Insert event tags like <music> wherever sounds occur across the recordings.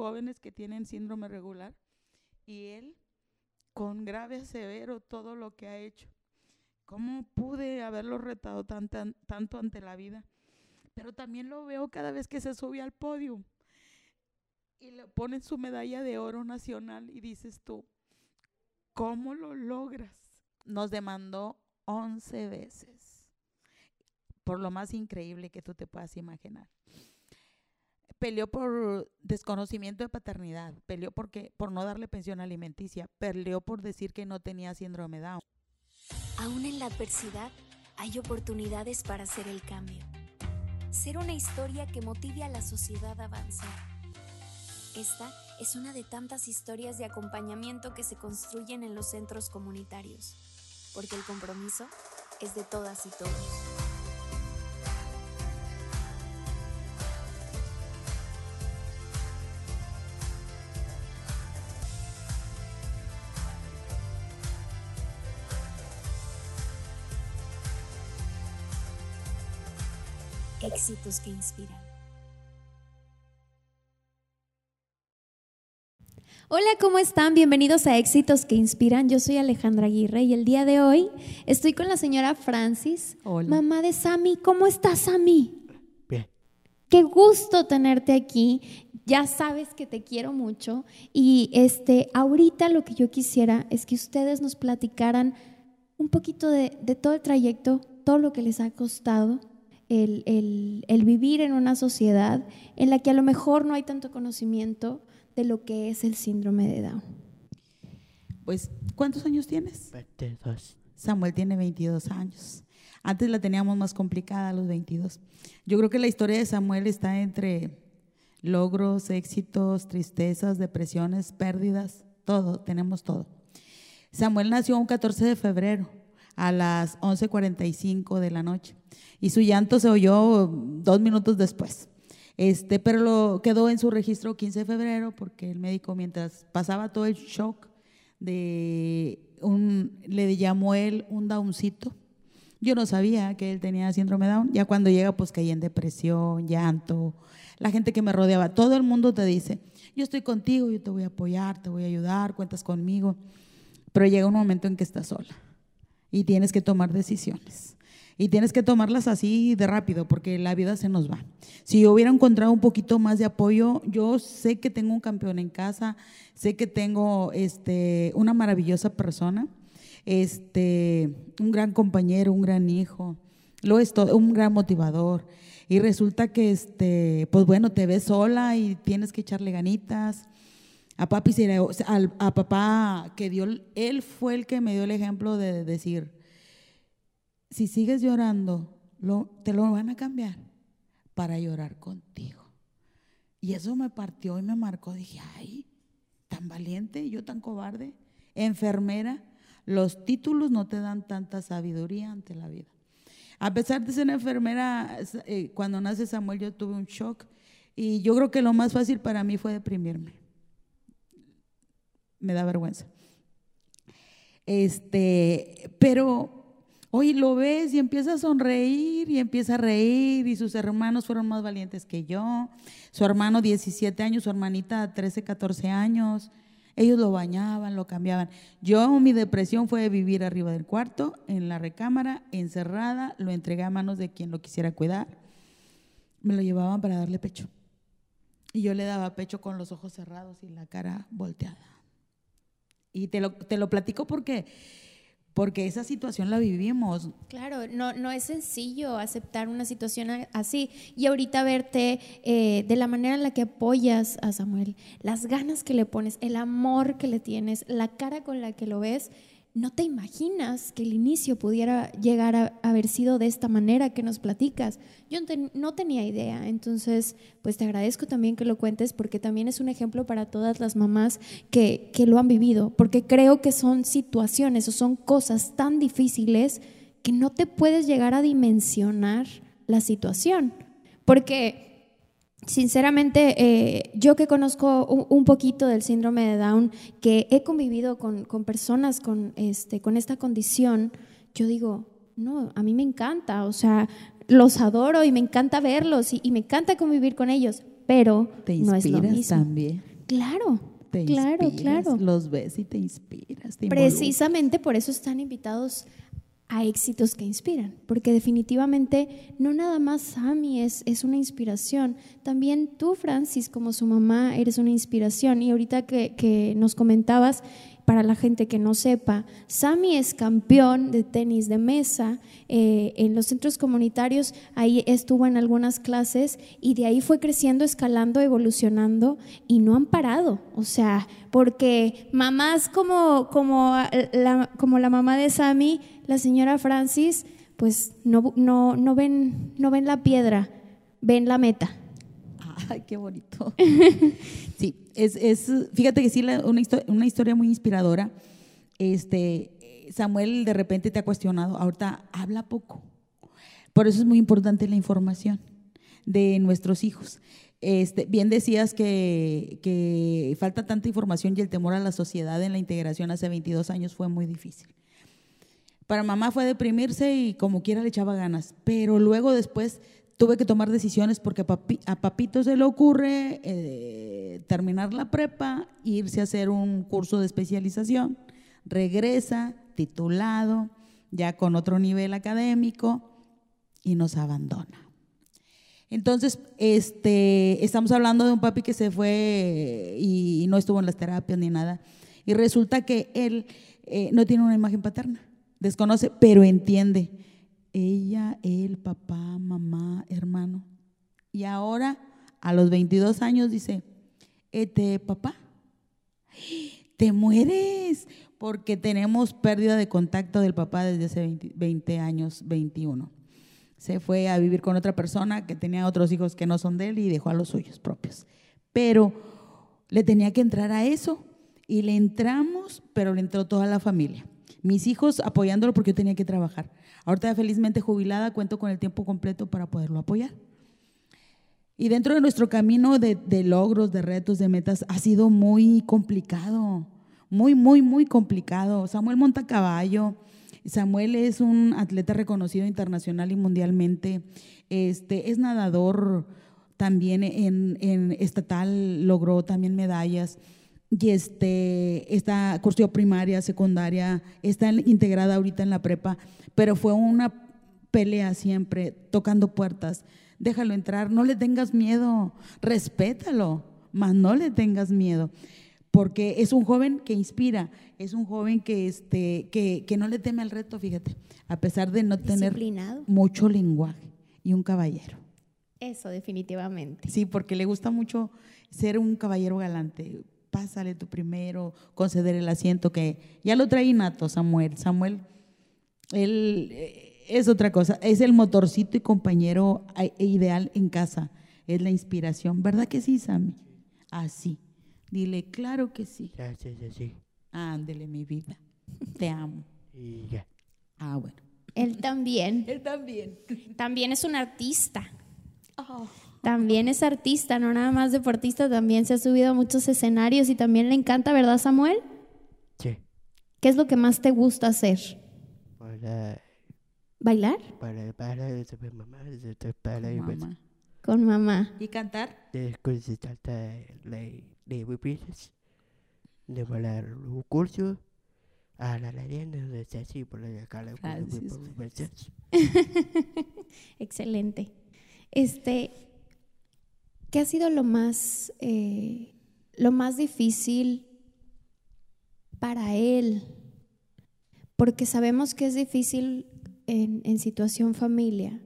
jóvenes que tienen síndrome regular y él con grave severo todo lo que ha hecho. ¿Cómo pude haberlo retado tanto ante la vida? Pero también lo veo cada vez que se sube al podio y le ponen su medalla de oro nacional y dices tú, ¿cómo lo logras? Nos demandó 11 veces, por lo más increíble que tú te puedas imaginar. Peleó por desconocimiento de paternidad, peleó porque, por no darle pensión alimenticia, peleó por decir que no tenía síndrome Down. Aún en la adversidad hay oportunidades para hacer el cambio. Ser una historia que motive a la sociedad a avanzar esta es una de tantas historias de acompañamiento que se construyen en los centros comunitarios, porque el compromiso es de todas y todos. Éxitos que inspiran. Hola, ¿cómo están? Bienvenidos a Éxitos que Inspiran. Yo soy Alejandra Aguirre y el día de hoy estoy con la señora Francis, mamá de Sammy. ¿Cómo estás, Sammy? Bien. Qué gusto tenerte aquí. Ya sabes que te quiero mucho y este, ahorita lo que yo quisiera es que ustedes nos platicaran un poquito de, todo el trayecto, todo lo que les ha costado el, el vivir en una sociedad en la que a lo mejor no hay tanto conocimiento de lo que es el síndrome de Down. Pues, ¿cuántos años tienes? 22. Samuel tiene 22 años. Antes la teníamos más complicada a los 22. Yo creo que la historia de Samuel está entre logros, éxitos, tristezas, depresiones, pérdidas, todo, tenemos todo. Samuel nació un 14 de febrero a las 11:45 de la noche y su llanto se oyó dos minutos después. Este, pero lo quedó en su registro 15 de febrero porque el médico mientras pasaba todo el shock de un, le llamó él un downcito. Yo no sabía que él tenía síndrome Down. Ya cuando llega, pues caí en depresión, llanto. La gente que me rodeaba, todo el mundo te dice, yo estoy contigo, yo te voy a apoyar, te voy a ayudar, cuentas conmigo. Pero llega un momento en que estás sola y tienes que tomar decisiones. Y tienes que tomarlas así de rápido porque la vida se nos va. Si yo hubiera encontrado un poquito más de apoyo, yo sé que tengo un campeón en casa, sé que tengo este, una maravillosa persona, este, un gran compañero, un gran hijo, lo es todo, un gran motivador. Y resulta que, este, pues bueno, te ves sola y tienes que echarle ganitas. A papá que dio, él fue el que me dio el ejemplo de decir, si sigues llorando, te lo van a cambiar para llorar contigo. Y eso me partió y me marcó. Dije, ay, tan valiente, yo tan cobarde. Enfermera, los títulos no te dan tanta sabiduría ante la vida. A pesar de ser enfermera, eh, cuando nace Samuel yo tuve un shock y yo creo que lo más fácil para mí fue deprimirme. Me da vergüenza. Este, pero Hoy lo ves y empieza a sonreír y empieza a reír y sus hermanos fueron más valientes que yo. Su hermano 17 años, su hermanita 13, 14 años. Ellos lo bañaban, lo cambiaban. Yo mi depresión fue vivir arriba del cuarto, en la recámara, encerrada, lo entregué a manos de quien lo quisiera cuidar. Me lo llevaban para darle pecho. Y yo le daba pecho con los ojos cerrados y la cara volteada. Y te lo, te lo platico porque porque esa situación la vivimos. Claro, no, no es sencillo aceptar una situación así. Y ahorita verte eh, de la manera en la que apoyas a Samuel, las ganas que le pones, el amor que le tienes, la cara con la que lo ves, no te imaginas que el inicio pudiera llegar a haber sido de esta manera que nos platicas. Yo no tenía idea, entonces pues te agradezco también que lo cuentes porque también es un ejemplo para todas las mamás que, que lo han vivido, porque creo que son situaciones o son cosas tan difíciles que no te puedes llegar a dimensionar la situación, porque sinceramente, eh, yo que conozco un, poquito del síndrome de Down, que he convivido con, personas con, este, con esta condición, yo digo, no, a mí me encanta, o sea, los adoro y me encanta verlos y, me encanta convivir con ellos, pero Te no es lo inspiras mismo. también. Claro, Te claro, inspiras, claro. Los ves y te inspiras. te. Precisamente por eso están invitados a éxitos que inspiran, porque definitivamente no nada más Sammy es, es una inspiración, también tú, Francis, como su mamá, eres una inspiración. Y ahorita que, que nos comentabas, para la gente que no sepa, Sammy es campeón de tenis de mesa eh, en los centros comunitarios, ahí estuvo en algunas clases y de ahí fue creciendo, escalando, evolucionando y no han parado. O sea, porque mamás como, como, la, como la mamá de Sammy, la señora Francis, pues no, no, no, ven, no ven la piedra, ven la meta. <laughs> Ay, qué bonito. <laughs> Sí, es, es fíjate que sí, una, histo- una historia muy inspiradora. Este, Samuel de repente te ha cuestionado, ahorita habla poco. Por eso es muy importante la información de nuestros hijos. Este, bien decías que, que falta tanta información y el temor a la sociedad en la integración hace 22 años fue muy difícil. Para mamá fue deprimirse y como quiera le echaba ganas, pero luego después tuve que tomar decisiones porque a, papi- a papito se le ocurre eh, terminar la prepa, irse a hacer un curso de especialización, regresa titulado, ya con otro nivel académico y nos abandona. Entonces, este, estamos hablando de un papi que se fue y no estuvo en las terapias ni nada. Y resulta que él eh, no tiene una imagen paterna, desconoce, pero entiende. Ella, él, papá, mamá, hermano. Y ahora, a los 22 años, dice, este, papá, te mueres porque tenemos pérdida de contacto del papá desde hace 20, 20 años, 21 se fue a vivir con otra persona que tenía otros hijos que no son de él y dejó a los suyos propios. Pero le tenía que entrar a eso y le entramos, pero le entró toda la familia. Mis hijos apoyándolo porque yo tenía que trabajar. Ahorita felizmente jubilada, cuento con el tiempo completo para poderlo apoyar. Y dentro de nuestro camino de, logros, de retos, de metas, ha sido muy complicado, muy, muy, muy complicado. Samuel monta a caballo, Samuel es un atleta reconocido internacional y mundialmente. Este, es nadador también en, en estatal, logró también medallas. Y este, está, cursó primaria, secundaria, está integrada ahorita en la prepa, pero fue una pelea siempre, tocando puertas. Déjalo entrar, no le tengas miedo, respétalo, mas no le tengas miedo porque es un joven que inspira, es un joven que, este, que, que no le teme al reto, fíjate, a pesar de no tener mucho lenguaje y un caballero. Eso, definitivamente. Sí, porque le gusta mucho ser un caballero galante. Pásale tú primero, conceder el asiento que ya lo trae innato Samuel. Samuel, él eh, es otra cosa, es el motorcito y compañero eh, ideal en casa, es la inspiración. ¿Verdad que sí, Sammy? Así. Dile, claro que sí. Sí, sí. Ándele, mi vida. Te amo. Y ya. Ah, bueno. Él también. Él también. También es un artista. Oh. También es artista, no nada más deportista, también se ha subido a muchos escenarios y también le encanta, ¿verdad, Samuel? Sí. ¿Qué es lo que más te gusta hacer? Para, ¿Bailar? para, para, para, mamá, para, pues, Mamá. Con mamá. ¿Y cantar? después se trata de, de volar un curso, a la arena de así por la <laughs> cara. Excelente. Este, ¿qué ha sido lo más, eh, lo más difícil para él? Porque sabemos que es difícil en, situación familia,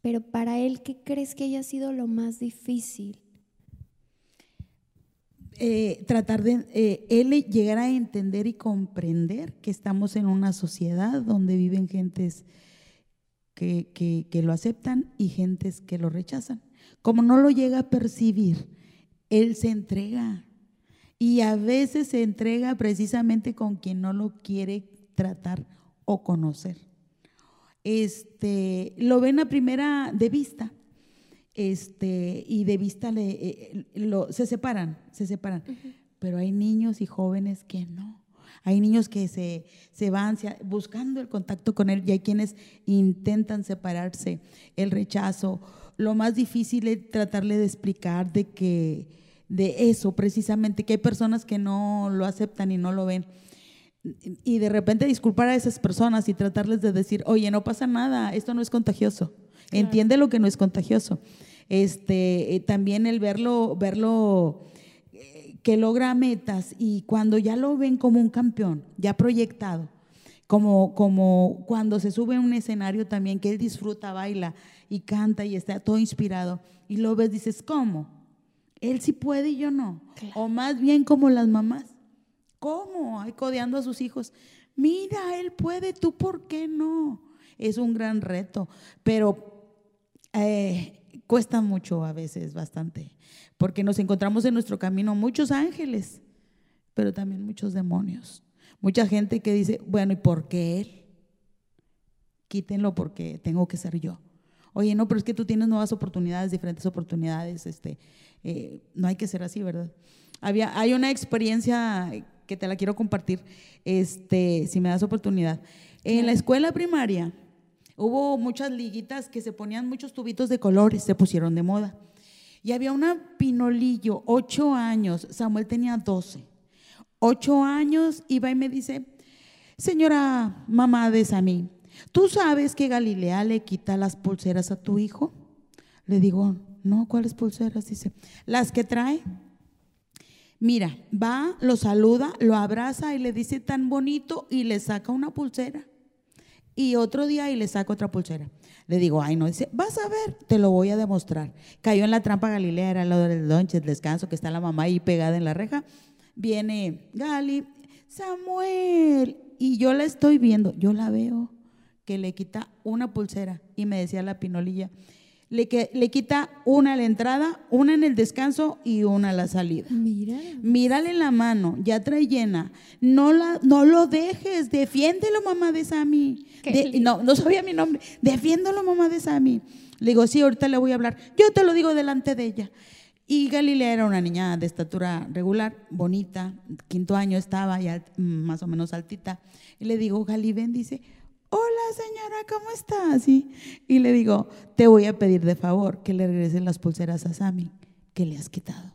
pero para él, ¿qué crees que haya sido lo más difícil? eh, tratar de eh, él llegar a entender y comprender que estamos en una sociedad donde viven gentes que, que lo aceptan y gentes que lo rechazan. Como no lo llega a percibir, él se entrega. Y a veces se entrega precisamente con quien no lo quiere tratar o conocer. Este, lo ven a primera de vista este, y de vista le, eh, lo- se separan, se separan. Pero hay niños y jóvenes que no. Hay niños que se, se van se- buscando el contacto con él y hay quienes intentan separarse, el rechazo, lo más difícil es tratarle de explicar de que, de eso precisamente, que hay personas que no lo aceptan y no lo ven. Y de repente disculpar a esas personas y tratarles de decir, oye, no pasa nada, esto no es contagioso. Entiende lo que no es contagioso. Este, eh, también el verlo, verlo eh, que logra metas y cuando ya lo ven como un campeón, ya proyectado, como, como cuando se sube a un escenario también, que él disfruta, baila y canta y está todo inspirado, y lo ves, dices, ¿cómo? Él sí puede y yo no. O más bien como las mamás. ¿Cómo? Hay codeando a sus hijos. Mira, él puede, tú por qué no. Es un gran reto, pero eh, cuesta mucho a veces, bastante, porque nos encontramos en nuestro camino muchos ángeles, pero también muchos demonios. Mucha gente que dice, bueno, ¿y por qué él? Quítenlo porque tengo que ser yo. Oye, no, pero es que tú tienes nuevas oportunidades, diferentes oportunidades, este, eh, no hay que ser así, ¿verdad? Había, hay una experiencia que te la quiero compartir, este, si me das oportunidad. En la escuela primaria, Hubo muchas liguitas que se ponían muchos tubitos de colores, se pusieron de moda. Y había una pinolillo, ocho años, Samuel tenía doce. Ocho años, iba y me dice, señora mamá de Samí, ¿tú sabes que Galilea le quita las pulseras a tu hijo? Le digo, no, ¿cuáles pulseras? Dice, las que trae. Mira, va, lo saluda, lo abraza y le dice tan bonito y le saca una pulsera y otro día y le saco otra pulsera. Le digo, ay, no, dice, vas a ver, te lo voy a demostrar. Cayó en la trampa Galilea, era lo del lunch, descanso, que está la mamá ahí pegada en la reja. Viene Gali, Samuel, y yo la estoy viendo, yo la veo, que le quita una pulsera. Y me decía la pinolilla, le, que, le quita una a la entrada, una en el descanso y una a la salida. Mira. Mírale la mano, ya trae llena. No, la, no lo dejes, defiéndelo, mamá de Sammy. no, no sabía mi nombre. Defiéndelo, mamá de Sammy. Le digo, sí, ahorita le voy a hablar. Yo te lo digo delante de ella. Y Galilea era una niña de estatura regular, bonita, quinto año estaba, ya más o menos altita. Y le digo, Gali, ven, dice, hola señora, ¿cómo estás? Y le digo, te voy a pedir de favor que le regresen las pulseras a Sammy que le has quitado.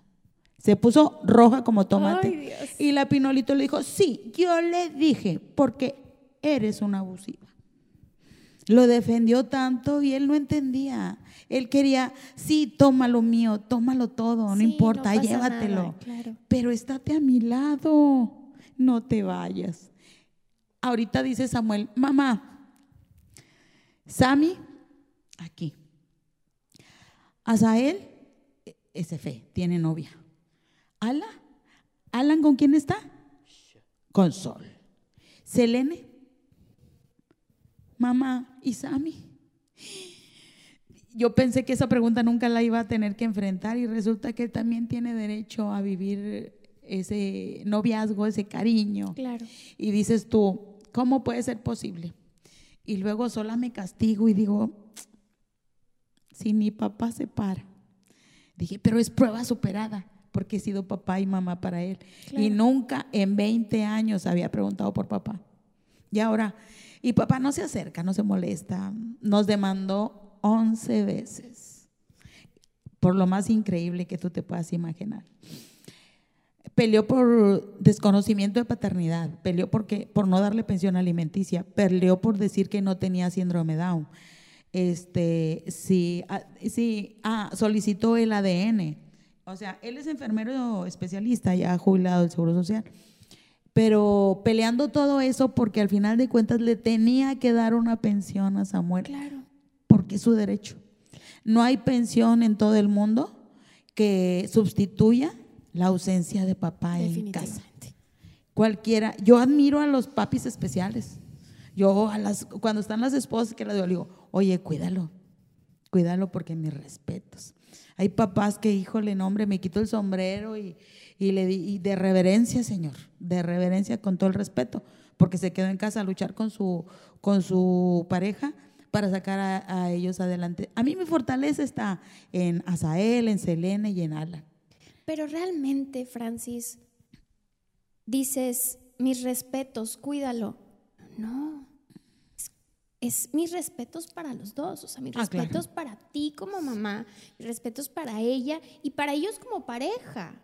Se puso roja como tomate. y la Pinolito le dijo, sí, yo le dije, porque eres una abusiva. Lo defendió tanto y él no entendía. Él quería, sí, tómalo mío, tómalo todo, no importa, llévatelo. Pero estate a mi lado, no te vayas ahorita dice Samuel, mamá, Sami, aquí. Azael, ese fe, tiene novia. Ala, Alan, ¿con quién está? Con Sol. Selene, mamá y Sami. Yo pensé que esa pregunta nunca la iba a tener que enfrentar y resulta que él también tiene derecho a vivir ese noviazgo, ese cariño. Claro. Y dices tú, ¿Cómo puede ser posible? Y luego sola me castigo y digo, si mi papá se para. Dije, pero es prueba superada, porque he sido papá y mamá para él. Y nunca en 20 años había preguntado por papá. Y ahora, y papá no se acerca, no se molesta. Nos demandó 11 veces, por lo más increíble que tú te puedas imaginar peleó por desconocimiento de paternidad, peleó porque, por no darle pensión alimenticia, peleó por decir que no tenía síndrome Down. Este, sí, ah, sí ah, solicitó el ADN. O sea, él es enfermero especialista, ya jubilado del Seguro Social. Pero peleando todo eso porque al final de cuentas le tenía que dar una pensión a Samuel. Claro. Porque es su derecho. No hay pensión en todo el mundo que sustituya la ausencia de papá en casa. Cualquiera, yo admiro a los papis especiales. Yo a las cuando están las esposas que les digo, oye, cuídalo, cuídalo porque mis respetos. Hay papás que, híjole, nombre, me quito el sombrero y, le di de reverencia, Señor, de reverencia con todo el respeto, porque se quedó en casa a luchar con su, con su pareja para sacar a, a ellos adelante. A mí mi fortaleza está en Asael, en Selene y en Alan. Pero realmente, Francis, dices, mis respetos, cuídalo. No, es mis respetos para los dos, o sea, mis Ah, claro. respetos para ti como mamá, mis respetos para ella y para ellos como pareja.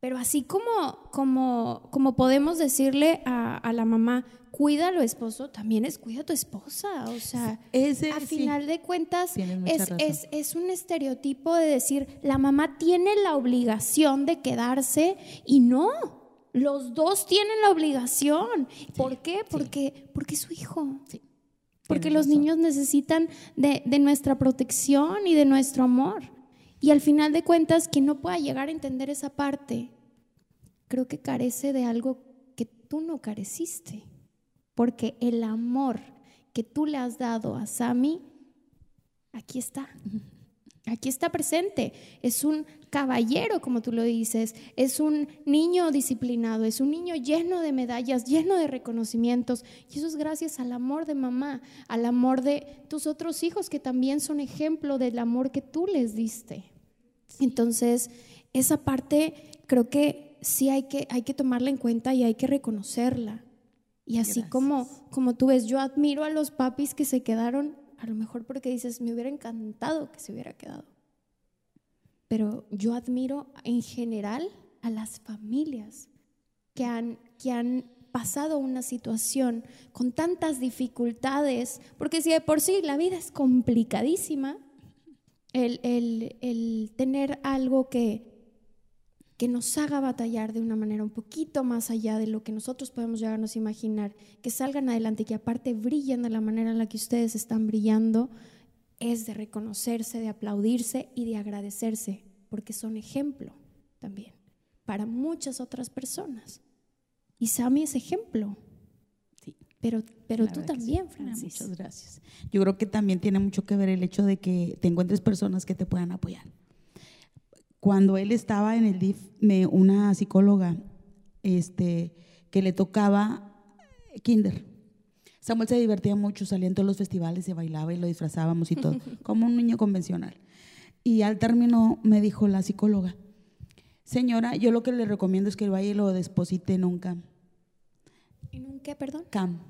Pero así como, como, como podemos decirle a, a la mamá, cuida a lo esposo, también es cuida a tu esposa. O sea, Ese, a sí. final de cuentas es, es, es un estereotipo de decir, la mamá tiene la obligación de quedarse y no. Los dos tienen la obligación. ¿Por qué? Porque, porque es su hijo. Porque los razón. niños necesitan de, de nuestra protección y de nuestro amor. Y al final de cuentas, quien no pueda llegar a entender esa parte, creo que carece de algo que tú no careciste. Porque el amor que tú le has dado a Sami, aquí está. Aquí está presente. Es un caballero, como tú lo dices. Es un niño disciplinado. Es un niño lleno de medallas, lleno de reconocimientos. Y eso es gracias al amor de mamá, al amor de tus otros hijos, que también son ejemplo del amor que tú les diste. Entonces, esa parte creo que sí hay que, hay que tomarla en cuenta y hay que reconocerla. Y así como, como tú ves, yo admiro a los papis que se quedaron, a lo mejor porque dices, me hubiera encantado que se hubiera quedado. Pero yo admiro en general a las familias que han, que han pasado una situación con tantas dificultades, porque si de por sí la vida es complicadísima, el, el- el tener algo que, que nos haga batallar de una manera un poquito más allá de lo que nosotros podemos llegarnos a imaginar, que salgan adelante y que aparte brillen de la manera en la que ustedes están brillando, es de reconocerse, de aplaudirse y de agradecerse, porque son ejemplo también para muchas otras personas. Y Sammy es ejemplo. Sí. Pero, pero La tú que sí. también, Ah, Francis. Muchas gracias. Yo creo que también tiene mucho que ver el hecho de que te encuentres personas que te puedan apoyar. Cuando él estaba en el DIF, me, una psicóloga este, que le tocaba kinder. Samuel se divertía mucho, salía en todos los festivales, se bailaba y lo disfrazábamos y todo, <laughs> como un niño convencional. Y al término me dijo la psicóloga, señora, yo lo que le recomiendo es que vaya y lo deposite en un camp. ¿En un qué, perdón? CAM,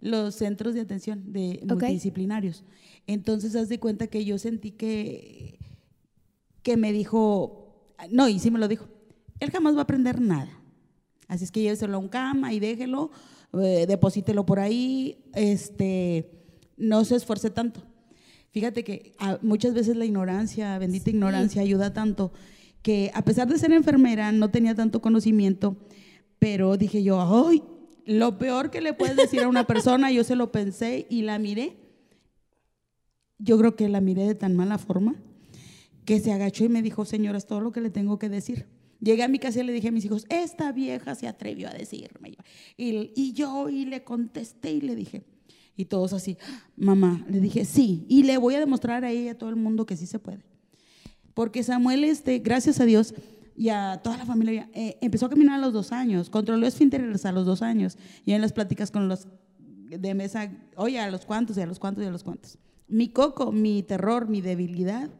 los centros de atención de multidisciplinarios. Entonces, haz de cuenta que yo sentí que, que me dijo, no, y sí me lo dijo, él jamás va a aprender nada. Así es que lléveselo a un CAM, ahí déjelo, eh, deposítelo por ahí, este, no se esfuerce tanto. Fíjate que ah, muchas veces la ignorancia, bendita ignorancia, ayuda tanto que a pesar de ser enfermera no tenía tanto conocimiento, pero dije yo, ¡ay! Lo peor que le puedes decir a una <laughs> persona, yo se lo pensé y la miré. Yo creo que la miré de tan mala forma que se agachó y me dijo, señora, es todo lo que le tengo que decir. Llegué a mi casa y le dije a mis hijos, esta vieja se atrevió a decirme. Y, y yo y le contesté y le dije, y todos así, mamá, le dije, sí, y le voy a demostrar a ella a todo el mundo que sí se puede. Porque Samuel, este, gracias a Dios y a toda la familia, eh, empezó a caminar a los dos años, controló esfínteres a los dos años, y en las pláticas con los de mesa, oye, a los cuantos y a los cuantos y a los cuantos. Mi coco, mi terror, mi debilidad,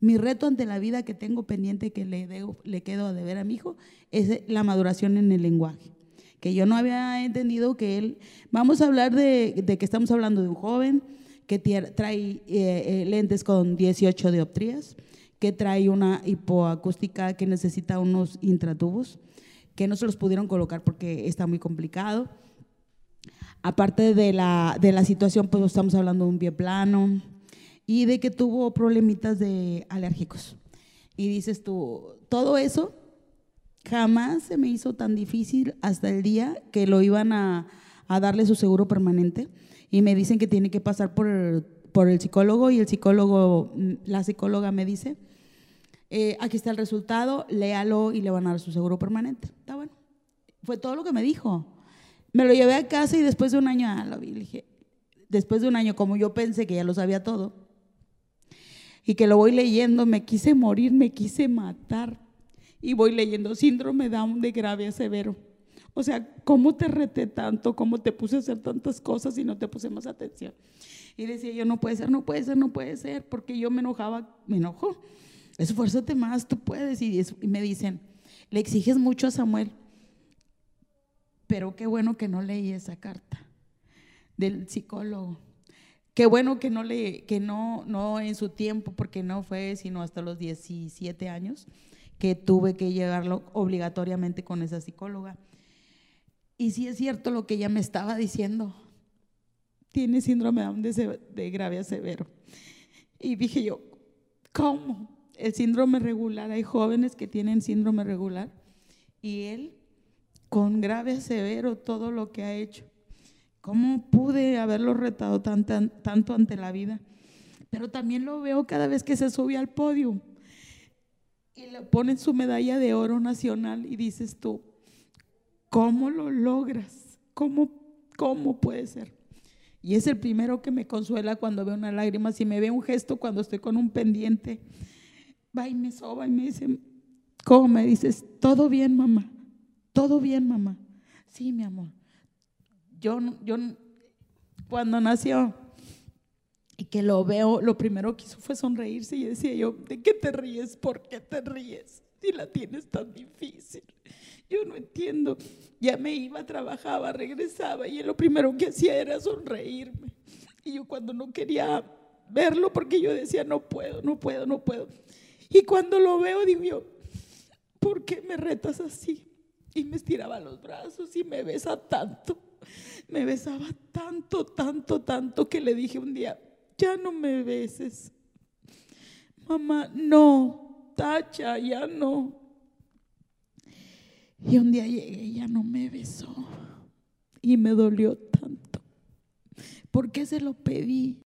mi reto ante la vida que tengo pendiente que le, debo- le quedo a deber a mi hijo es la maduración en el lenguaje. Que yo no había entendido que él. Vamos a hablar de, de que estamos hablando de un joven que trae eh, eh, lentes con 18 dioptrías, que trae una hipoacústica que necesita unos intratubos, que no se los pudieron colocar porque está muy complicado. Aparte de la, de la situación, pues estamos hablando de un pie plano y de que tuvo problemitas de alérgicos. Y dices tú, todo eso jamás se me hizo tan difícil hasta el día que lo iban a, a darle su seguro permanente y me dicen que tiene que pasar por por el psicólogo y el psicólogo, mm, la psicóloga me dice, eh, aquí está el resultado, léalo y le van a dar su seguro permanente. Está bueno. Fue todo lo que me dijo. Me lo llevé a casa y después de un año, ah, lo vi, dije, después de un año, como yo pensé que ya lo sabía todo, y que lo voy leyendo, me quise morir, me quise matar. Y voy leyendo síndrome Down de grave a severo. O sea, ¿cómo te reté tanto? ¿Cómo te puse a hacer tantas cosas y no te puse más atención? Y decía yo, no puede ser, no puede ser, no puede ser, porque yo me enojaba, me enojó. Esfuérzate más, tú puedes. Y, y me dicen, le exiges mucho a Samuel, pero qué bueno que no leí esa carta del psicólogo. Qué bueno que no le, que no, no en su tiempo, porque no fue sino hasta los 17 años que tuve que llegarlo obligatoriamente con esa psicóloga. Y sí es cierto lo que ella me estaba diciendo. Tiene síndrome de, de grave a severo. Y dije yo, ¿cómo? El síndrome regular, hay jóvenes que tienen síndrome regular y él con grave a severo todo lo que ha hecho. ¿Cómo pude haberlo retado tanto ante la vida? Pero también lo veo cada vez que se sube al podio y le ponen su medalla de oro nacional y dices tú, ¿cómo lo logras? ¿Cómo, cómo puede ser? Y es el primero que me consuela cuando veo una lágrima. Si me ve un gesto cuando estoy con un pendiente, va y me soba y me dice, ¿cómo me dices? Todo bien, mamá. Todo bien, mamá. Sí, mi amor yo, yo cuando nació y que lo veo, lo primero que hizo fue sonreírse y decía yo, ¿de qué te ríes? ¿Por qué te ríes? Si la tienes tan difícil. Yo no entiendo. Ya me iba, trabajaba, regresaba y lo primero que hacía era sonreírme. Y yo cuando no quería verlo porque yo decía, no puedo, no puedo, no puedo. Y cuando lo veo digo yo, ¿por qué me retas así? Y me estiraba los brazos y me besa tanto <laughs> me besaba tanto, tanto, tanto que le dije un día, ya no me beses. Mamá, no, tacha, ya no. Y un día llegué y ya no me besó. Y me dolió tanto. Porque se lo pedí?